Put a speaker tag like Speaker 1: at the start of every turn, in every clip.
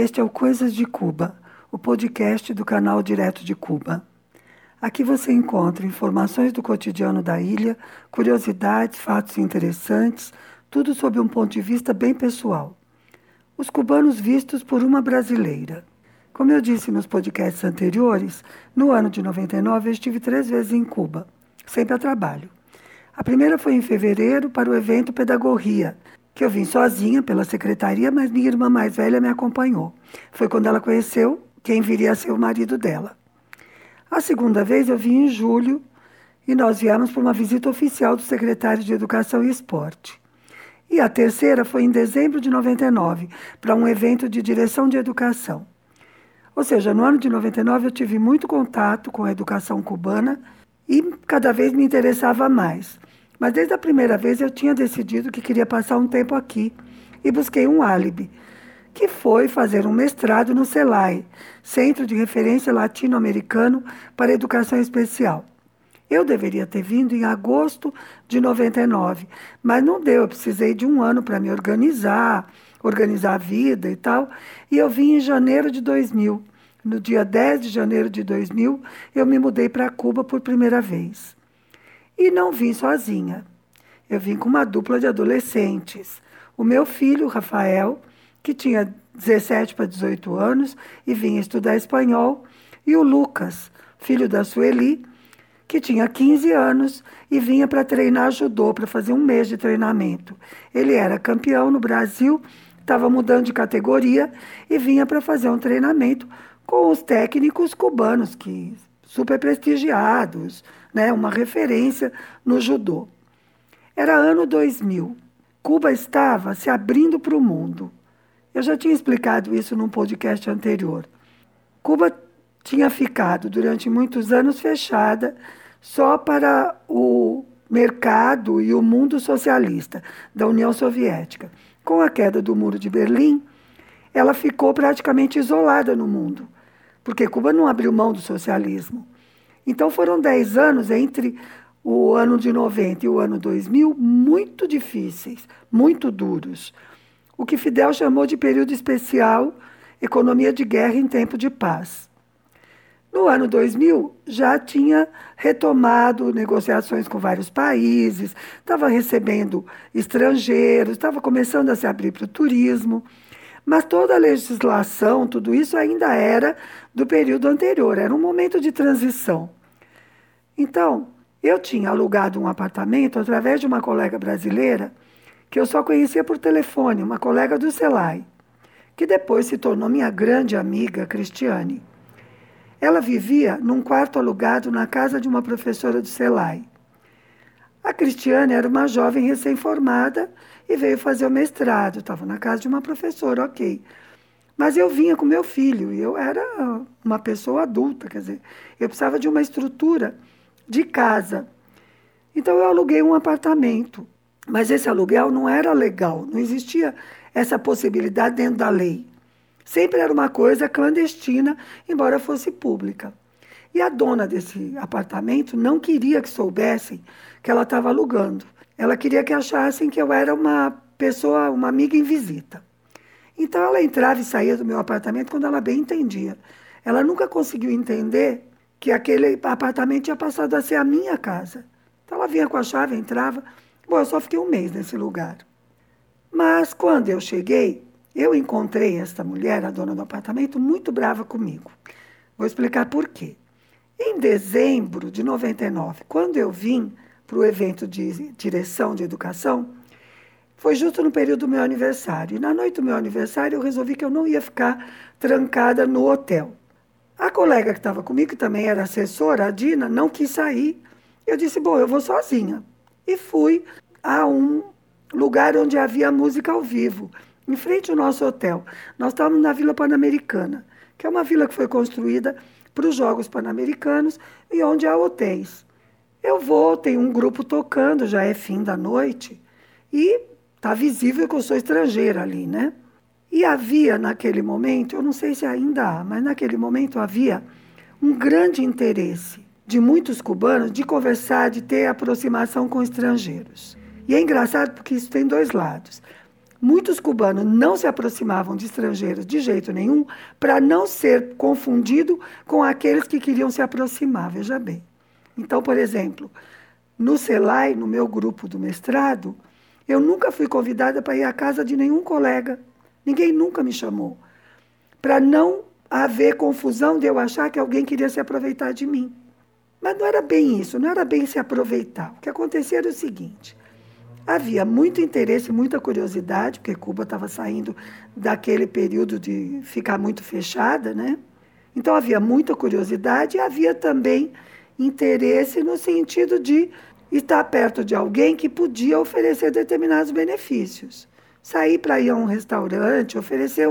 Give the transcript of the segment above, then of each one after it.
Speaker 1: Este é o Coisas de Cuba, o podcast do canal Direto de Cuba. Aqui você encontra informações do cotidiano da ilha, curiosidades, fatos interessantes, tudo sob um ponto de vista bem pessoal. Os cubanos vistos por uma brasileira. Como eu disse nos podcasts anteriores, no ano de 99 eu estive três vezes em Cuba, sempre a trabalho. A primeira foi em fevereiro para o evento Pedagogia, que eu vim sozinha pela secretaria, mas minha irmã mais velha me acompanhou. Foi quando ela conheceu quem viria a ser o marido dela. A segunda vez eu vim em julho e nós viemos para uma visita oficial do secretário de Educação e Esporte. E a terceira foi em dezembro de 99, para um evento de direção de educação. Ou seja, no ano de 99 eu tive muito contato com a educação cubana e cada vez me interessava mais. Mas desde a primeira vez eu tinha decidido que queria passar um tempo aqui e busquei um álibi, que foi fazer um mestrado no CELAI, Centro de Referência Latino-Americano para Educação Especial. Eu deveria ter vindo em agosto de 99, mas não deu, eu precisei de um ano para me organizar, organizar a vida e tal, e eu vim em janeiro de 2000. No dia 10 de janeiro de 2000, eu me mudei para Cuba por primeira vez. E não vim sozinha. Eu vim com uma dupla de adolescentes. O meu filho, Rafael, que tinha 17 para 18 anos e vinha estudar espanhol, e o Lucas, filho da Sueli, que tinha 15 anos e vinha para treinar judô, para fazer um mês de treinamento. Ele era campeão no Brasil, estava mudando de categoria e vinha para fazer um treinamento com os técnicos cubanos, que super prestigiados, né, uma referência no judô. Era ano 2000. Cuba estava se abrindo para o mundo. Eu já tinha explicado isso num podcast anterior. Cuba tinha ficado durante muitos anos fechada só para o mercado e o mundo socialista da União Soviética. Com a queda do Muro de Berlim, ela ficou praticamente isolada no mundo, porque Cuba não abriu mão do socialismo. Então foram 10 anos entre o ano de 90 e o ano 2000 muito difíceis, muito duros. O que Fidel chamou de período especial, economia de guerra em tempo de paz. No ano 2000, já tinha retomado negociações com vários países, estava recebendo estrangeiros, estava começando a se abrir para o turismo. Mas toda a legislação, tudo isso ainda era do período anterior, era um momento de transição. Então, eu tinha alugado um apartamento através de uma colega brasileira que eu só conhecia por telefone, uma colega do Celai, que depois se tornou minha grande amiga Cristiane. Ela vivia num quarto alugado na casa de uma professora do Celai. A Cristiane era uma jovem recém-formada e veio fazer o mestrado. Estava na casa de uma professora, ok. Mas eu vinha com meu filho e eu era uma pessoa adulta, quer dizer, eu precisava de uma estrutura de casa. Então eu aluguei um apartamento. Mas esse aluguel não era legal, não existia essa possibilidade dentro da lei. Sempre era uma coisa clandestina, embora fosse pública. E a dona desse apartamento não queria que soubessem que ela estava alugando. Ela queria que achassem que eu era uma pessoa, uma amiga em visita. Então ela entrava e saía do meu apartamento quando ela bem entendia. Ela nunca conseguiu entender que aquele apartamento tinha passado a ser a minha casa. Então ela vinha com a chave, entrava. Bom, eu só fiquei um mês nesse lugar. Mas quando eu cheguei, eu encontrei esta mulher, a dona do apartamento, muito brava comigo. Vou explicar por quê. Em dezembro de 99, quando eu vim para o evento de direção de educação, foi justo no período do meu aniversário. E na noite do meu aniversário eu resolvi que eu não ia ficar trancada no hotel. A colega que estava comigo, que também era assessora, a Dina, não quis sair. Eu disse, bom, eu vou sozinha. E fui a um lugar onde havia música ao vivo, em frente ao nosso hotel. Nós estávamos na Vila Pan-Americana, que é uma vila que foi construída para os Jogos Pan-Americanos e onde há hotéis. Eu vou, tem um grupo tocando, já é fim da noite, e está visível que eu sou estrangeira ali, né? E havia naquele momento, eu não sei se ainda há, mas naquele momento havia um grande interesse de muitos cubanos de conversar, de ter aproximação com estrangeiros. E é engraçado porque isso tem dois lados. Muitos cubanos não se aproximavam de estrangeiros de jeito nenhum para não ser confundido com aqueles que queriam se aproximar, veja bem. Então, por exemplo, no CELAI, no meu grupo do mestrado, eu nunca fui convidada para ir à casa de nenhum colega. Ninguém nunca me chamou. Para não haver confusão de eu achar que alguém queria se aproveitar de mim. Mas não era bem isso, não era bem se aproveitar. O que acontecia era o seguinte: havia muito interesse, muita curiosidade, porque Cuba estava saindo daquele período de ficar muito fechada, né? Então havia muita curiosidade e havia também interesse no sentido de estar perto de alguém que podia oferecer determinados benefícios. Sair para ir a um restaurante, oferecer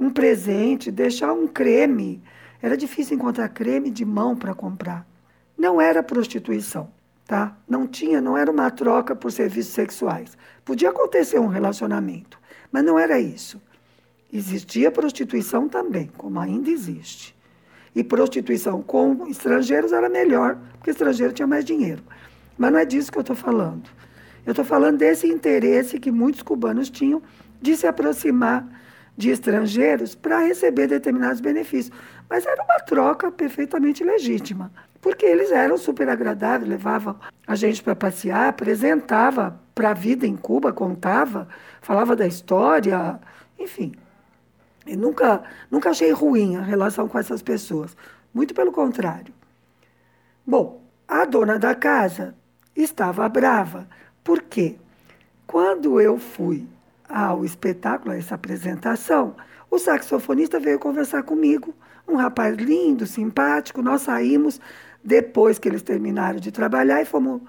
Speaker 1: um presente, deixar um creme. Era difícil encontrar creme de mão para comprar. Não era prostituição, tá? Não tinha, não era uma troca por serviços sexuais. Podia acontecer um relacionamento, mas não era isso. Existia prostituição também, como ainda existe. E prostituição com estrangeiros era melhor, porque estrangeiro tinha mais dinheiro. Mas não é disso que eu estou falando. Eu estou falando desse interesse que muitos cubanos tinham de se aproximar de estrangeiros para receber determinados benefícios. Mas era uma troca perfeitamente legítima, porque eles eram super agradáveis, levavam a gente para passear, apresentava para a vida em Cuba, contava, falava da história, enfim. E nunca, nunca achei ruim a relação com essas pessoas, muito pelo contrário. Bom, a dona da casa estava brava. Por quê? Quando eu fui ao espetáculo, a essa apresentação, o saxofonista veio conversar comigo. Um rapaz lindo, simpático. Nós saímos depois que eles terminaram de trabalhar e fomos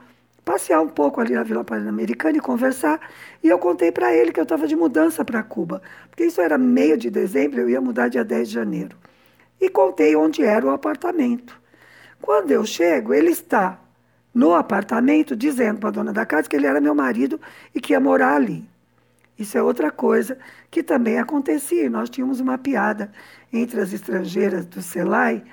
Speaker 1: passear um pouco ali na Vila Pan-Americana e conversar. E eu contei para ele que eu estava de mudança para Cuba, porque isso era meio de dezembro, eu ia mudar dia 10 de janeiro. E contei onde era o apartamento. Quando eu chego, ele está no apartamento, dizendo para a dona da casa que ele era meu marido e que ia morar ali. Isso é outra coisa que também acontecia. Nós tínhamos uma piada entre as estrangeiras do CELAI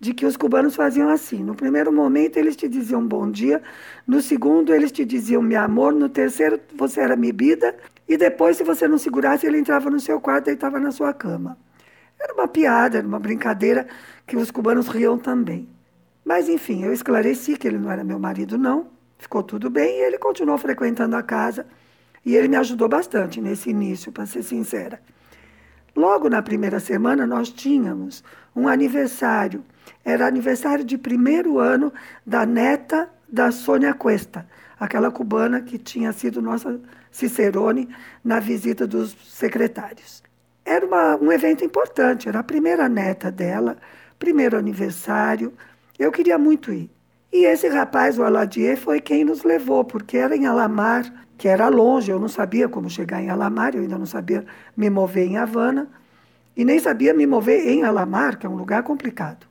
Speaker 1: de que os cubanos faziam assim. No primeiro momento, eles te diziam bom dia, no segundo, eles te diziam meu amor, no terceiro, você era bebida, e depois, se você não segurasse, ele entrava no seu quarto e estava na sua cama. Era uma piada, era uma brincadeira que os cubanos riam também. Mas, enfim, eu esclareci que ele não era meu marido, não. Ficou tudo bem e ele continuou frequentando a casa. E ele me ajudou bastante nesse início, para ser sincera. Logo na primeira semana, nós tínhamos um aniversário. Era aniversário de primeiro ano da neta da Sônia Cuesta, aquela cubana que tinha sido nossa Cicerone na visita dos secretários. Era uma, um evento importante, era a primeira neta dela, primeiro aniversário. Eu queria muito ir. E esse rapaz, o Aladier, foi quem nos levou, porque era em Alamar, que era longe, eu não sabia como chegar em Alamar, eu ainda não sabia me mover em Havana, e nem sabia me mover em Alamar, que é um lugar complicado.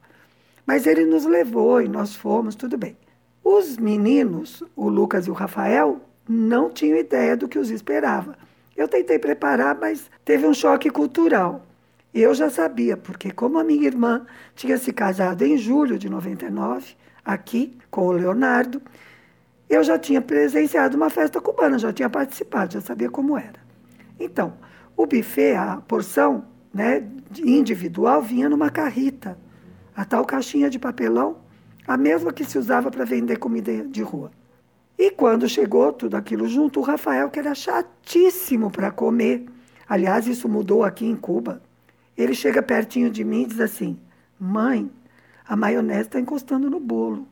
Speaker 1: Mas ele nos levou e nós fomos, tudo bem. Os meninos, o Lucas e o Rafael, não tinham ideia do que os esperava. Eu tentei preparar, mas teve um choque cultural. Eu já sabia, porque como a minha irmã tinha se casado em julho de 99, aqui com o Leonardo, eu já tinha presenciado uma festa cubana, já tinha participado, já sabia como era. Então, o buffet, a porção né, individual, vinha numa carrita, a tal caixinha de papelão, a mesma que se usava para vender comida de rua. E quando chegou tudo aquilo junto, o Rafael, que era chatíssimo para comer, aliás, isso mudou aqui em Cuba, ele chega pertinho de mim e diz assim: Mãe, a maionese está encostando no bolo.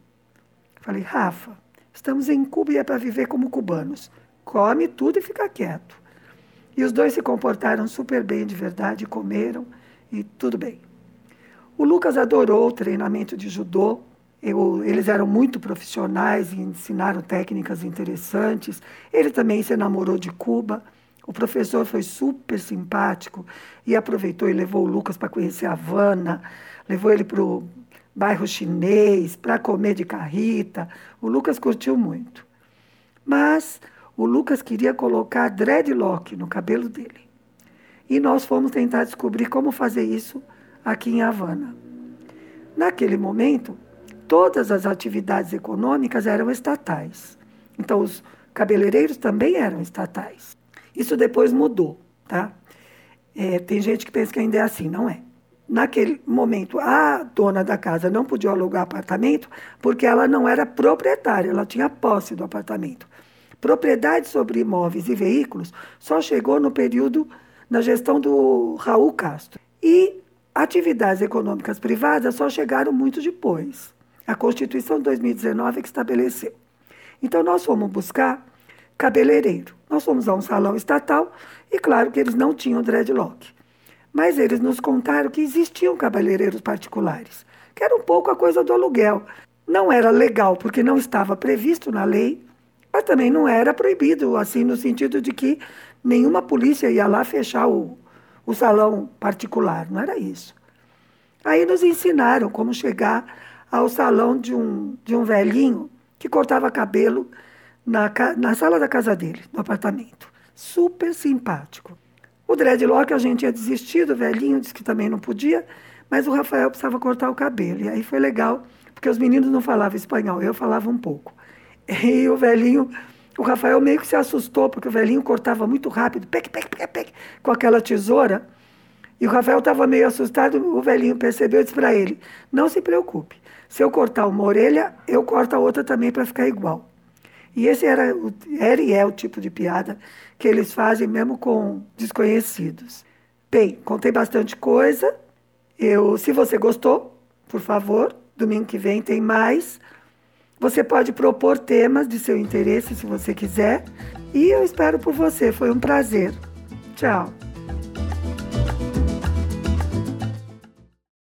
Speaker 1: Falei, Rafa, estamos em Cuba e é para viver como cubanos. Come tudo e fica quieto. E os dois se comportaram super bem de verdade, comeram e tudo bem. O Lucas adorou o treinamento de judô. Eu, eles eram muito profissionais e ensinaram técnicas interessantes. Ele também se enamorou de Cuba. O professor foi super simpático e aproveitou e levou o Lucas para conhecer a Havana, levou ele para o bairro chinês, para comer de carrita. O Lucas curtiu muito. Mas o Lucas queria colocar dreadlock no cabelo dele. E nós fomos tentar descobrir como fazer isso aqui em Havana. Naquele momento, todas as atividades econômicas eram estatais. Então, os cabeleireiros também eram estatais. Isso depois mudou, tá? É, tem gente que pensa que ainda é assim, não é. Naquele momento, a dona da casa não podia alugar apartamento porque ela não era proprietária, ela tinha posse do apartamento. Propriedade sobre imóveis e veículos só chegou no período na gestão do Raul Castro. E atividades econômicas privadas só chegaram muito depois. A Constituição de 2019 é que estabeleceu. Então, nós fomos buscar cabeleireiro. Nós fomos a um salão estatal e, claro, que eles não tinham dreadlock. Mas eles nos contaram que existiam cabeleireiros particulares, que era um pouco a coisa do aluguel. Não era legal, porque não estava previsto na lei, mas também não era proibido, assim, no sentido de que nenhuma polícia ia lá fechar o, o salão particular, não era isso. Aí nos ensinaram como chegar ao salão de um, de um velhinho que cortava cabelo na, na sala da casa dele, no apartamento. Super simpático. O dreadlock a gente tinha desistido, o velhinho disse que também não podia, mas o Rafael precisava cortar o cabelo. E aí foi legal, porque os meninos não falavam espanhol, eu falava um pouco. E o velhinho, o Rafael meio que se assustou, porque o velhinho cortava muito rápido, pec, pec, pec, pec, com aquela tesoura. E o Rafael estava meio assustado, o velhinho percebeu e disse para ele: Não se preocupe, se eu cortar uma orelha, eu corto a outra também para ficar igual. E esse era, era e é o tipo de piada que eles fazem mesmo com desconhecidos. Bem, contei bastante coisa. Eu, se você gostou, por favor, domingo que vem tem mais. Você pode propor temas de seu interesse se você quiser. E eu espero por você. Foi um prazer. Tchau.